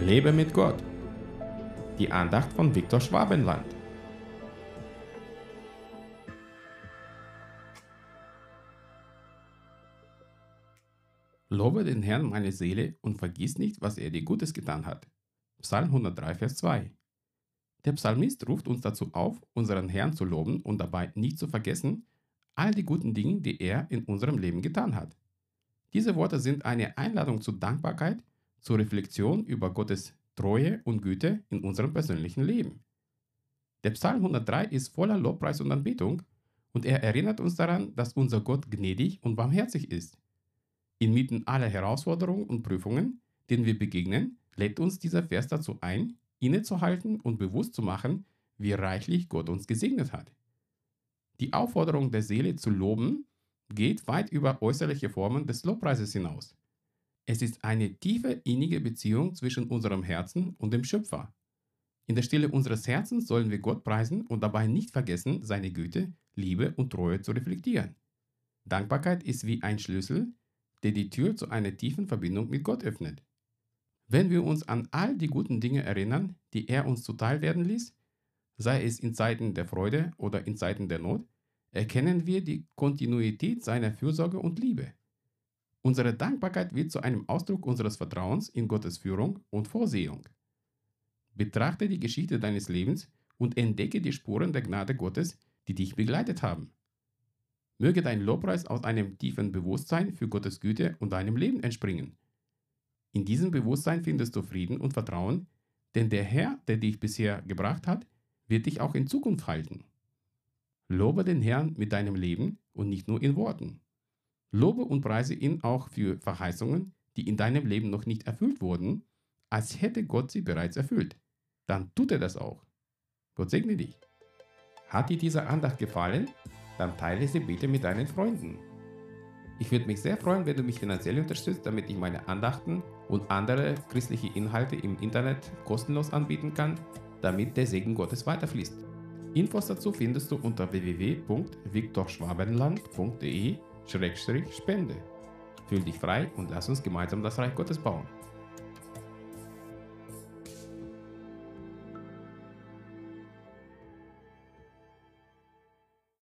Lebe mit Gott. Die Andacht von Viktor Schwabenland. Lobe den Herrn meine Seele und vergiss nicht, was er dir Gutes getan hat. Psalm 103, Vers 2. Der Psalmist ruft uns dazu auf, unseren Herrn zu loben und dabei nicht zu vergessen, all die guten Dinge, die er in unserem Leben getan hat. Diese Worte sind eine Einladung zur Dankbarkeit, zur Reflexion über Gottes Treue und Güte in unserem persönlichen Leben. Der Psalm 103 ist voller Lobpreis und Anbetung und er erinnert uns daran, dass unser Gott gnädig und barmherzig ist. Inmitten aller Herausforderungen und Prüfungen, denen wir begegnen, lädt uns dieser Vers dazu ein, innezuhalten und bewusst zu machen, wie reichlich Gott uns gesegnet hat. Die Aufforderung der Seele zu loben geht weit über äußerliche Formen des Lobpreises hinaus. Es ist eine tiefe, innige Beziehung zwischen unserem Herzen und dem Schöpfer. In der Stille unseres Herzens sollen wir Gott preisen und dabei nicht vergessen, seine Güte, Liebe und Treue zu reflektieren. Dankbarkeit ist wie ein Schlüssel, der die Tür zu einer tiefen Verbindung mit Gott öffnet. Wenn wir uns an all die guten Dinge erinnern, die er uns zuteil werden ließ, sei es in Zeiten der Freude oder in Zeiten der Not, erkennen wir die Kontinuität seiner Fürsorge und Liebe. Unsere Dankbarkeit wird zu einem Ausdruck unseres Vertrauens in Gottes Führung und Vorsehung. Betrachte die Geschichte deines Lebens und entdecke die Spuren der Gnade Gottes, die dich begleitet haben. Möge dein Lobpreis aus einem tiefen Bewusstsein für Gottes Güte und deinem Leben entspringen. In diesem Bewusstsein findest du Frieden und Vertrauen, denn der Herr, der dich bisher gebracht hat, wird dich auch in Zukunft halten. Lobe den Herrn mit deinem Leben und nicht nur in Worten. Lobe und preise ihn auch für Verheißungen, die in deinem Leben noch nicht erfüllt wurden, als hätte Gott sie bereits erfüllt. Dann tut er das auch. Gott segne dich. Hat dir diese Andacht gefallen? Dann teile sie bitte mit deinen Freunden. Ich würde mich sehr freuen, wenn du mich finanziell unterstützt, damit ich meine Andachten und andere christliche Inhalte im Internet kostenlos anbieten kann, damit der Segen Gottes weiterfließt. Infos dazu findest du unter www.viktorschwabenland.de-spende. Fühl dich frei und lass uns gemeinsam das Reich Gottes bauen.